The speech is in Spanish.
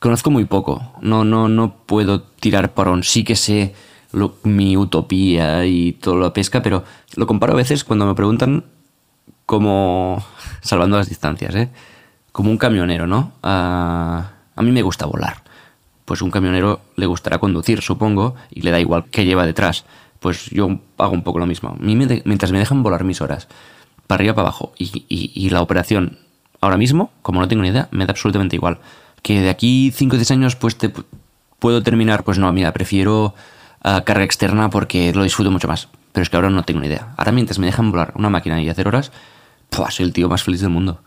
Conozco muy poco. No, no, no puedo tirar parón. Sí que sé mi utopía y todo lo pesca, pero lo comparo a veces cuando me preguntan como, salvando las distancias, ¿eh? como un camionero, ¿no? A, a mí me gusta volar. Pues un camionero le gustará conducir, supongo, y le da igual qué lleva detrás. Pues yo hago un poco lo mismo. A mí me mientras me dejan volar mis horas, para arriba, para abajo, y- y la operación, ahora mismo, como no tengo ni idea, me da absolutamente igual. Que de aquí 5 o 10 años, pues te pu- puedo terminar, pues no, mira, prefiero ah, carga externa porque lo disfruto mucho más. Pero es que ahora no tengo ni idea. Ahora mientras me dejan volar una máquina y hacer horas, ¡pua! soy el tío más feliz del mundo.